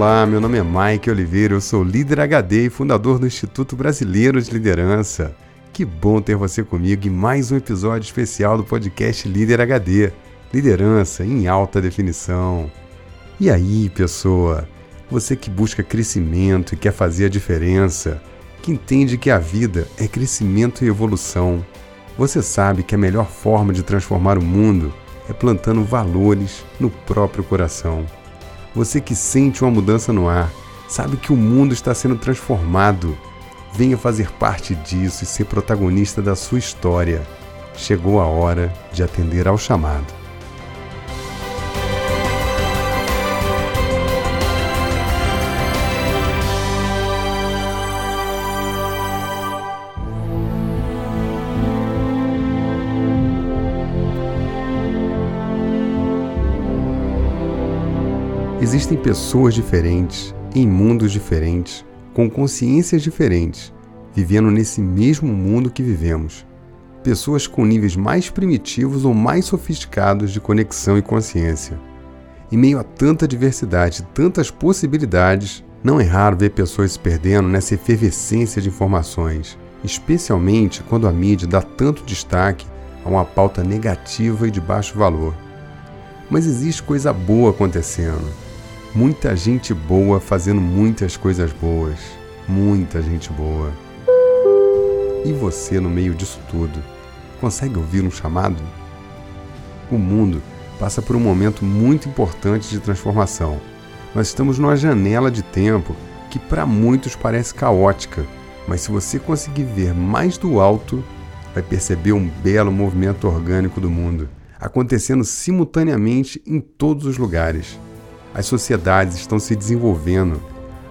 Olá, meu nome é Mike Oliveira, eu sou líder HD e fundador do Instituto Brasileiro de Liderança. Que bom ter você comigo em mais um episódio especial do podcast Líder HD Liderança em alta definição. E aí, pessoa? Você que busca crescimento e quer fazer a diferença, que entende que a vida é crescimento e evolução. Você sabe que a melhor forma de transformar o mundo é plantando valores no próprio coração. Você que sente uma mudança no ar, sabe que o mundo está sendo transformado. Venha fazer parte disso e ser protagonista da sua história. Chegou a hora de atender ao chamado. Existem pessoas diferentes, em mundos diferentes, com consciências diferentes, vivendo nesse mesmo mundo que vivemos. Pessoas com níveis mais primitivos ou mais sofisticados de conexão e consciência. Em meio a tanta diversidade, tantas possibilidades, não é raro ver pessoas se perdendo nessa efervescência de informações, especialmente quando a mídia dá tanto destaque a uma pauta negativa e de baixo valor. Mas existe coisa boa acontecendo Muita gente boa fazendo muitas coisas boas. Muita gente boa. E você no meio disso tudo? Consegue ouvir um chamado? O mundo passa por um momento muito importante de transformação. Nós estamos numa janela de tempo que para muitos parece caótica, mas se você conseguir ver mais do alto, vai perceber um belo movimento orgânico do mundo acontecendo simultaneamente em todos os lugares. As sociedades estão se desenvolvendo,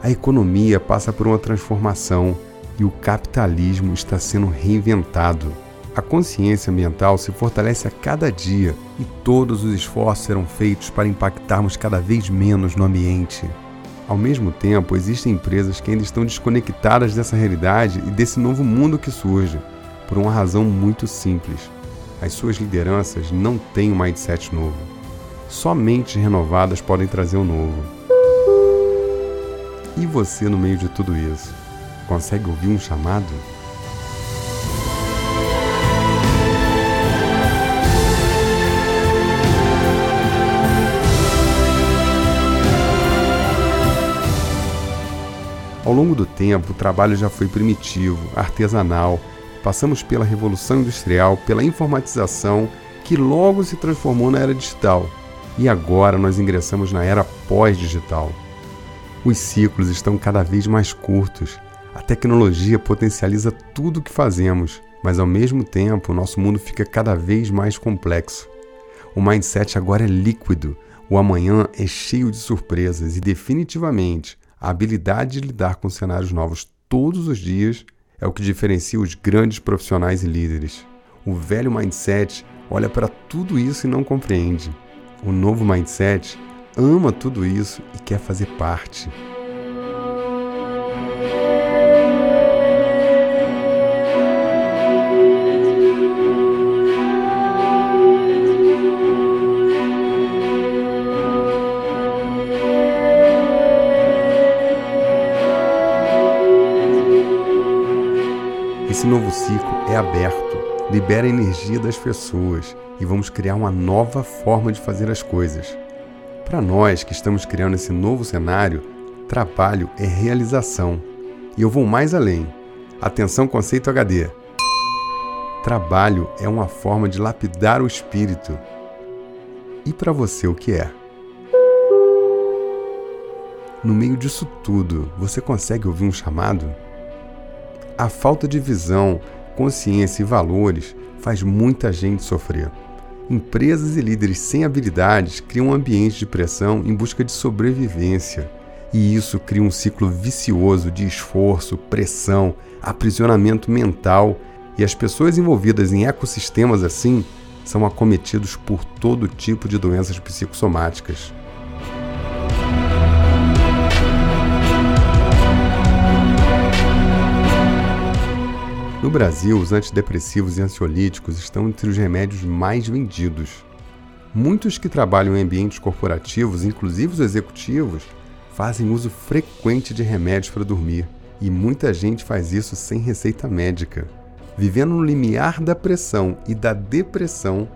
a economia passa por uma transformação e o capitalismo está sendo reinventado. A consciência ambiental se fortalece a cada dia e todos os esforços serão feitos para impactarmos cada vez menos no ambiente. Ao mesmo tempo, existem empresas que ainda estão desconectadas dessa realidade e desse novo mundo que surge, por uma razão muito simples: as suas lideranças não têm um mindset novo. Só mentes renovadas podem trazer o novo. E você no meio de tudo isso? Consegue ouvir um chamado? Ao longo do tempo, o trabalho já foi primitivo, artesanal. Passamos pela revolução industrial, pela informatização, que logo se transformou na era digital. E agora nós ingressamos na era pós-digital. Os ciclos estão cada vez mais curtos. A tecnologia potencializa tudo o que fazemos, mas ao mesmo tempo o nosso mundo fica cada vez mais complexo. O mindset agora é líquido, o amanhã é cheio de surpresas e, definitivamente, a habilidade de lidar com cenários novos todos os dias é o que diferencia os grandes profissionais e líderes. O velho mindset olha para tudo isso e não compreende. O novo mindset ama tudo isso e quer fazer parte. Esse novo ciclo é aberto, libera a energia das pessoas e vamos criar uma nova forma de fazer as coisas. Para nós que estamos criando esse novo cenário, trabalho é realização. E eu vou mais além. Atenção, conceito HD. Trabalho é uma forma de lapidar o espírito. E para você, o que é? No meio disso tudo, você consegue ouvir um chamado? A falta de visão, consciência e valores faz muita gente sofrer. Empresas e líderes sem habilidades criam um ambiente de pressão em busca de sobrevivência. E isso cria um ciclo vicioso de esforço, pressão, aprisionamento mental, e as pessoas envolvidas em ecossistemas assim são acometidos por todo tipo de doenças psicossomáticas. No Brasil, os antidepressivos e ansiolíticos estão entre os remédios mais vendidos. Muitos que trabalham em ambientes corporativos, inclusive os executivos, fazem uso frequente de remédios para dormir, e muita gente faz isso sem receita médica. Vivendo no limiar da pressão e da depressão,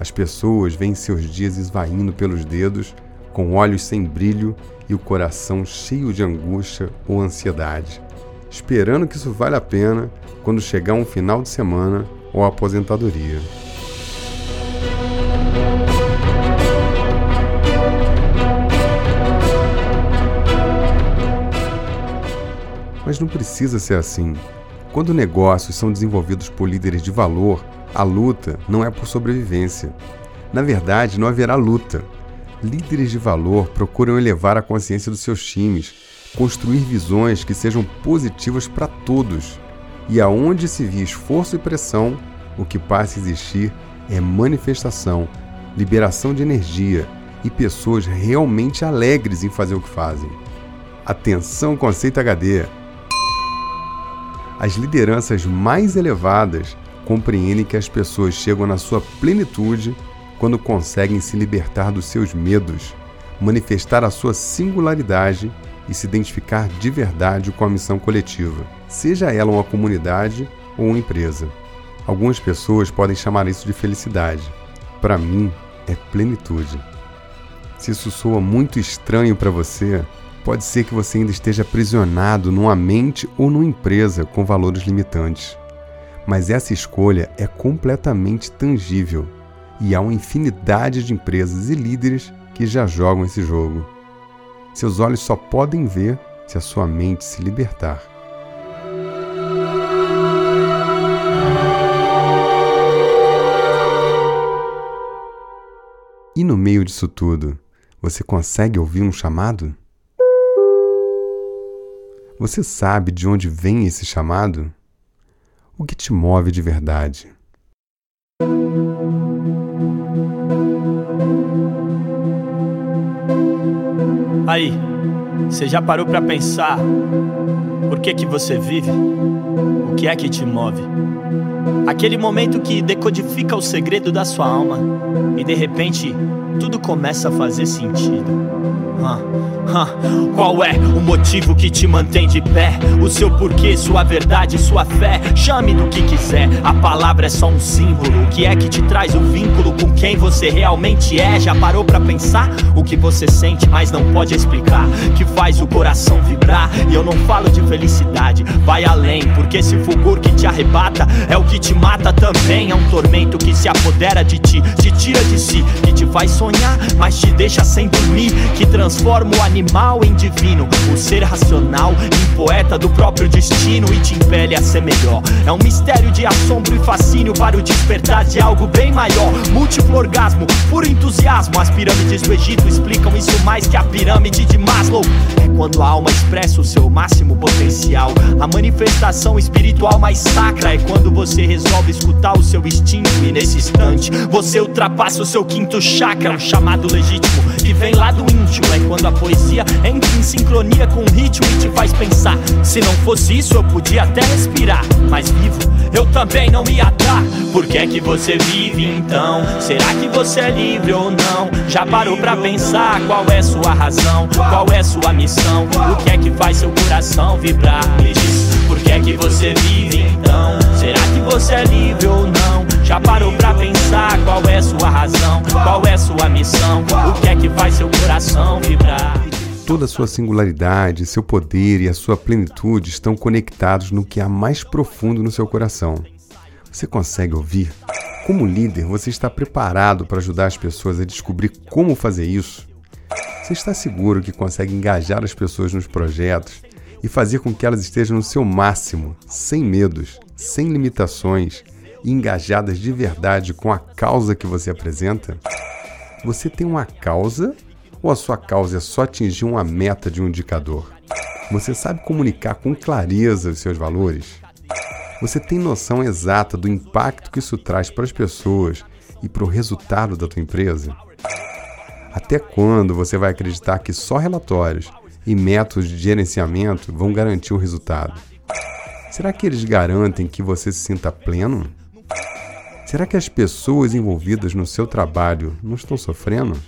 as pessoas veem seus dias esvaindo pelos dedos, com olhos sem brilho e o coração cheio de angústia ou ansiedade, esperando que isso vale a pena quando chegar um final de semana ou aposentadoria. Mas não precisa ser assim. Quando negócios são desenvolvidos por líderes de valor, a luta não é por sobrevivência. Na verdade, não haverá luta. Líderes de valor procuram elevar a consciência dos seus times, construir visões que sejam positivas para todos. E aonde se vê esforço e pressão, o que passa a existir é manifestação, liberação de energia e pessoas realmente alegres em fazer o que fazem. Atenção, conceito HD! As lideranças mais elevadas compreendem que as pessoas chegam na sua plenitude quando conseguem se libertar dos seus medos, manifestar a sua singularidade e se identificar de verdade com a missão coletiva, seja ela uma comunidade ou uma empresa. Algumas pessoas podem chamar isso de felicidade. Para mim, é plenitude. Se isso soa muito estranho para você, Pode ser que você ainda esteja aprisionado numa mente ou numa empresa com valores limitantes. Mas essa escolha é completamente tangível e há uma infinidade de empresas e líderes que já jogam esse jogo. Seus olhos só podem ver se a sua mente se libertar. E no meio disso tudo, você consegue ouvir um chamado? Você sabe de onde vem esse chamado? O que te move de verdade? Aí, você já parou para pensar por que que você vive? O que é que te move? Aquele momento que decodifica o segredo da sua alma e de repente tudo começa a fazer sentido. Qual é o motivo que te mantém de pé? O seu porquê, sua verdade, sua fé. Chame do que quiser, a palavra é só um símbolo. O que é que te traz o vínculo com quem você realmente é? Já parou para pensar o que você sente, mas não pode explicar? Que faz o coração vibrar. E eu não falo de felicidade, vai além. Porque esse fulgor que te arrebata é o que te mata também. É um tormento que se apodera de ti, te tira de si, que te faz sonhar, mas te deixa sem dormir. Que transforma o animal em divino, o ser racional em poeta do próprio destino e te impele a ser melhor. É um mistério de assombro e fascínio para o despertar de algo bem maior. Múltiplo orgasmo, puro entusiasmo. As pirâmides do Egito explicam isso mais que a pirâmide de Maslow. É quando a alma expressa o seu máximo potencial. A manifestação espiritual mais sacra é quando você resolve escutar o seu instinto e nesse instante você ultrapassa o seu quinto chakra, um chamado legítimo que vem lá do íntimo é quando a poesia entra em sincronia com o ritmo e te faz pensar. Se não fosse isso, eu podia até respirar, mas vivo eu também não ia dar. Por que é que você vive então? Será que você é livre ou não? Já parou pra pensar qual é sua razão? Qual é sua missão? O que é que faz seu coração vibrar? Me diz, por que é que você vive então? Será que você é livre ou não? Já parou pra pensar qual é sua razão? Qual é sua missão? O que é que faz seu coração vibrar? Toda a sua singularidade, seu poder e a sua plenitude estão conectados no que há mais profundo no seu coração. Você consegue ouvir? Como líder, você está preparado para ajudar as pessoas a descobrir como fazer isso? Você está seguro que consegue engajar as pessoas nos projetos e fazer com que elas estejam no seu máximo, sem medos, sem limitações engajadas de verdade com a causa que você apresenta? Você tem uma causa ou a sua causa é só atingir uma meta de um indicador? Você sabe comunicar com clareza os seus valores? Você tem noção exata do impacto que isso traz para as pessoas e para o resultado da tua empresa? Até quando você vai acreditar que só relatórios e métodos de gerenciamento vão garantir o resultado? Será que eles garantem que você se sinta pleno? Será que as pessoas envolvidas no seu trabalho não estão sofrendo?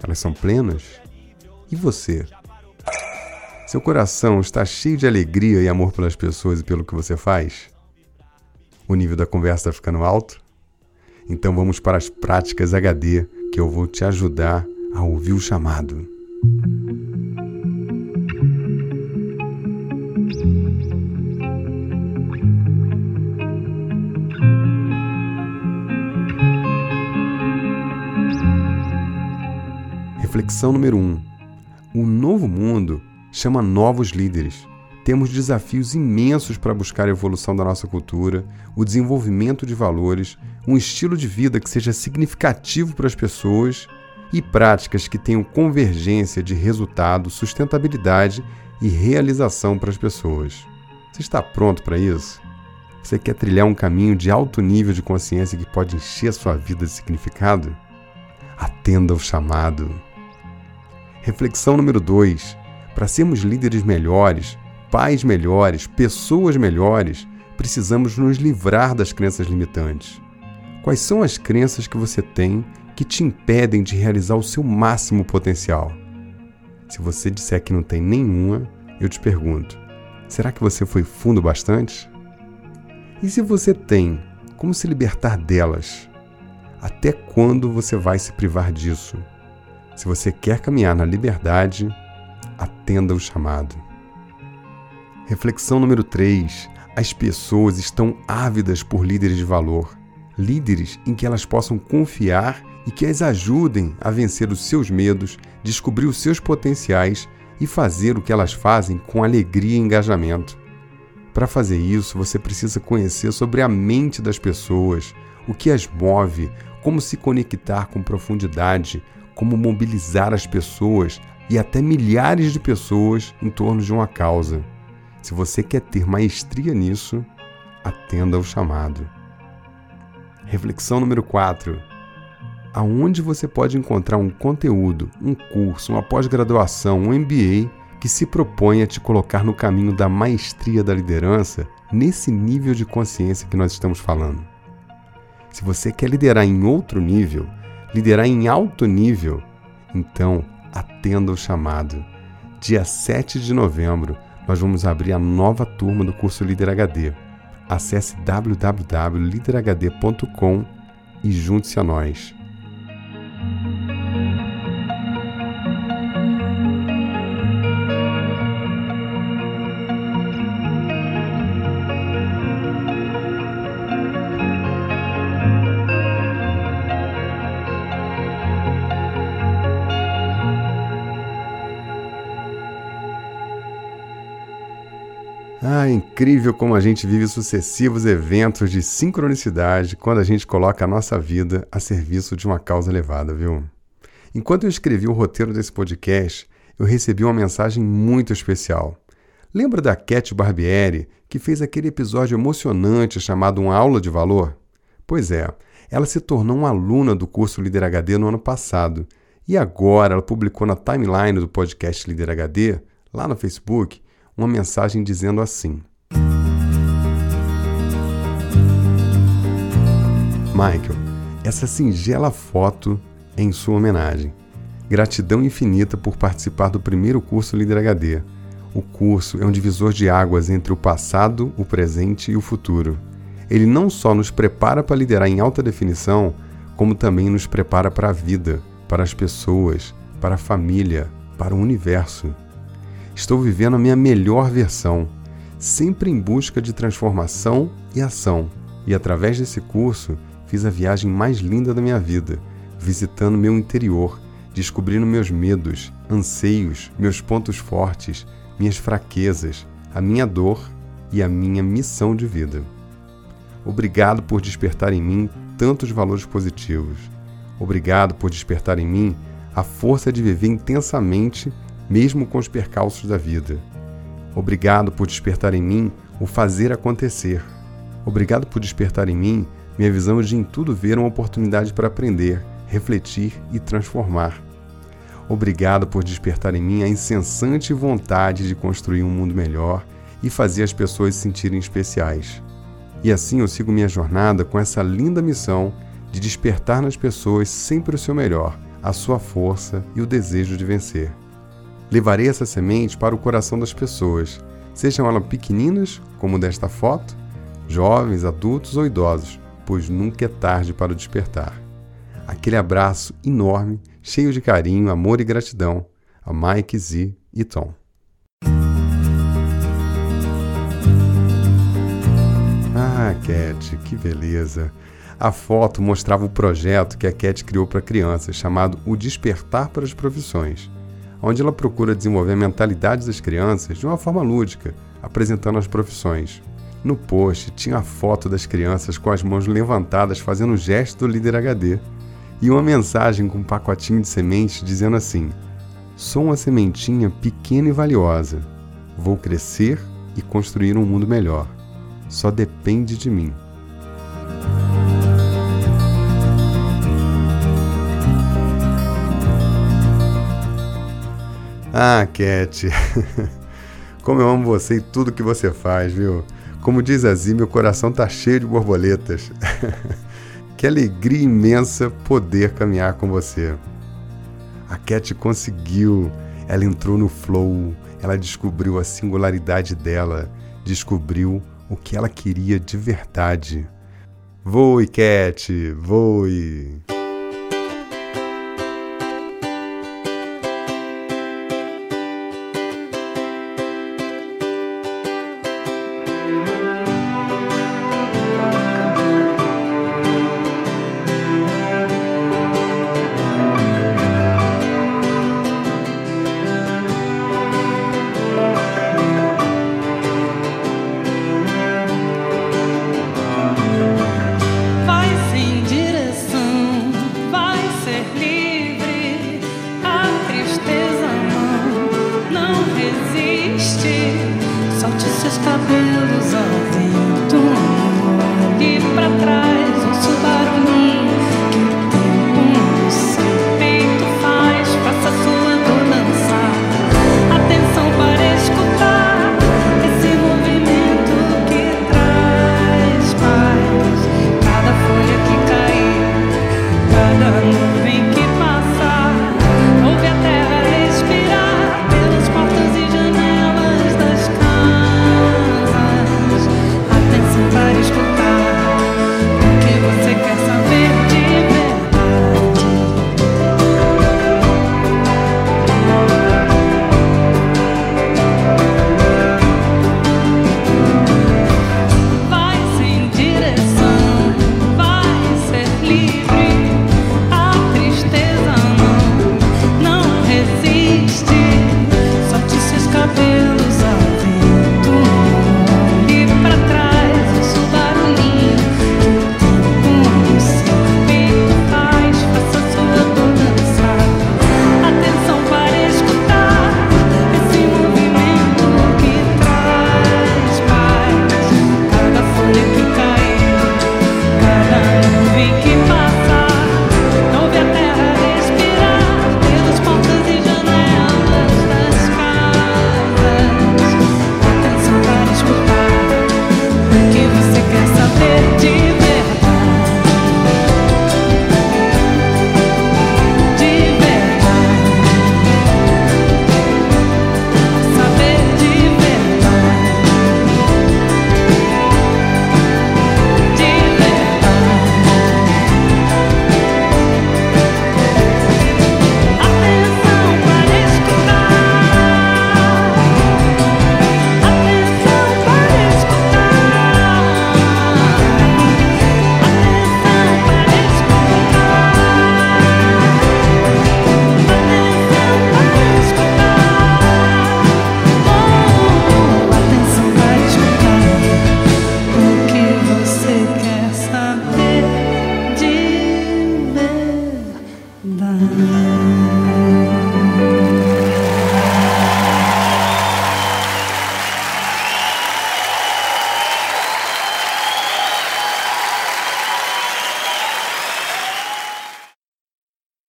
Elas são plenas? E você? Seu coração está cheio de alegria e amor pelas pessoas e pelo que você faz? O nível da conversa está ficando alto? Então vamos para as práticas HD que eu vou te ajudar a ouvir o chamado. Reflexão número 1. Um. O novo mundo chama novos líderes. Temos desafios imensos para buscar a evolução da nossa cultura, o desenvolvimento de valores, um estilo de vida que seja significativo para as pessoas e práticas que tenham convergência de resultado, sustentabilidade e realização para as pessoas. Você está pronto para isso? Você quer trilhar um caminho de alto nível de consciência que pode encher a sua vida de significado? Atenda ao chamado. Reflexão número 2. Para sermos líderes melhores, pais melhores, pessoas melhores, precisamos nos livrar das crenças limitantes. Quais são as crenças que você tem que te impedem de realizar o seu máximo potencial? Se você disser que não tem nenhuma, eu te pergunto: será que você foi fundo bastante? E se você tem, como se libertar delas? Até quando você vai se privar disso? Se você quer caminhar na liberdade, atenda o chamado. Reflexão número 3. As pessoas estão ávidas por líderes de valor, líderes em que elas possam confiar e que as ajudem a vencer os seus medos, descobrir os seus potenciais e fazer o que elas fazem com alegria e engajamento. Para fazer isso, você precisa conhecer sobre a mente das pessoas, o que as move, como se conectar com profundidade, como mobilizar as pessoas e até milhares de pessoas em torno de uma causa. Se você quer ter maestria nisso, atenda ao chamado. Reflexão número 4. Aonde você pode encontrar um conteúdo, um curso, uma pós-graduação, um MBA que se propõe a te colocar no caminho da maestria da liderança nesse nível de consciência que nós estamos falando? Se você quer liderar em outro nível, liderar em alto nível, então atenda o chamado. Dia 7 de novembro, nós vamos abrir a nova turma do curso Líder HD. Acesse www.liderhd.com e junte-se a nós. É incrível como a gente vive sucessivos eventos de sincronicidade quando a gente coloca a nossa vida a serviço de uma causa elevada, viu? Enquanto eu escrevi o roteiro desse podcast, eu recebi uma mensagem muito especial. Lembra da Cat Barbieri, que fez aquele episódio emocionante chamado Uma Aula de Valor? Pois é, ela se tornou uma aluna do curso Líder HD no ano passado. E agora ela publicou na timeline do podcast Líder HD, lá no Facebook, uma mensagem dizendo assim: Michael, essa singela foto é em sua homenagem. Gratidão infinita por participar do primeiro curso Líder HD. O curso é um divisor de águas entre o passado, o presente e o futuro. Ele não só nos prepara para liderar em alta definição, como também nos prepara para a vida, para as pessoas, para a família, para o universo. Estou vivendo a minha melhor versão, sempre em busca de transformação e ação. E através desse curso, fiz a viagem mais linda da minha vida, visitando meu interior, descobrindo meus medos, anseios, meus pontos fortes, minhas fraquezas, a minha dor e a minha missão de vida. Obrigado por despertar em mim tantos valores positivos. Obrigado por despertar em mim a força de viver intensamente mesmo com os percalços da vida. Obrigado por despertar em mim o fazer acontecer. Obrigado por despertar em mim minha visão de em tudo ver uma oportunidade para aprender, refletir e transformar. Obrigado por despertar em mim a incessante vontade de construir um mundo melhor e fazer as pessoas se sentirem especiais. E assim eu sigo minha jornada com essa linda missão de despertar nas pessoas sempre o seu melhor, a sua força e o desejo de vencer. Levarei essa semente para o coração das pessoas, sejam elas pequeninas, como desta foto, jovens, adultos ou idosos, pois nunca é tarde para o despertar. Aquele abraço enorme, cheio de carinho, amor e gratidão a Mike, Z e Tom. Ah, Cat, que beleza! A foto mostrava o projeto que a Cat criou para crianças, chamado O Despertar para as Profissões, onde ela procura desenvolver a mentalidade das crianças de uma forma lúdica, apresentando as profissões. No post tinha a foto das crianças com as mãos levantadas fazendo o gesto do líder HD e uma mensagem com um pacotinho de sementes dizendo assim: Sou uma sementinha pequena e valiosa. Vou crescer e construir um mundo melhor. Só depende de mim. Ah, Cat, como eu amo você e tudo que você faz, viu? Como diz a meu coração tá cheio de borboletas. que alegria imensa poder caminhar com você. A Cat conseguiu, ela entrou no flow, ela descobriu a singularidade dela, descobriu o que ela queria de verdade. Voe, Cat, voe!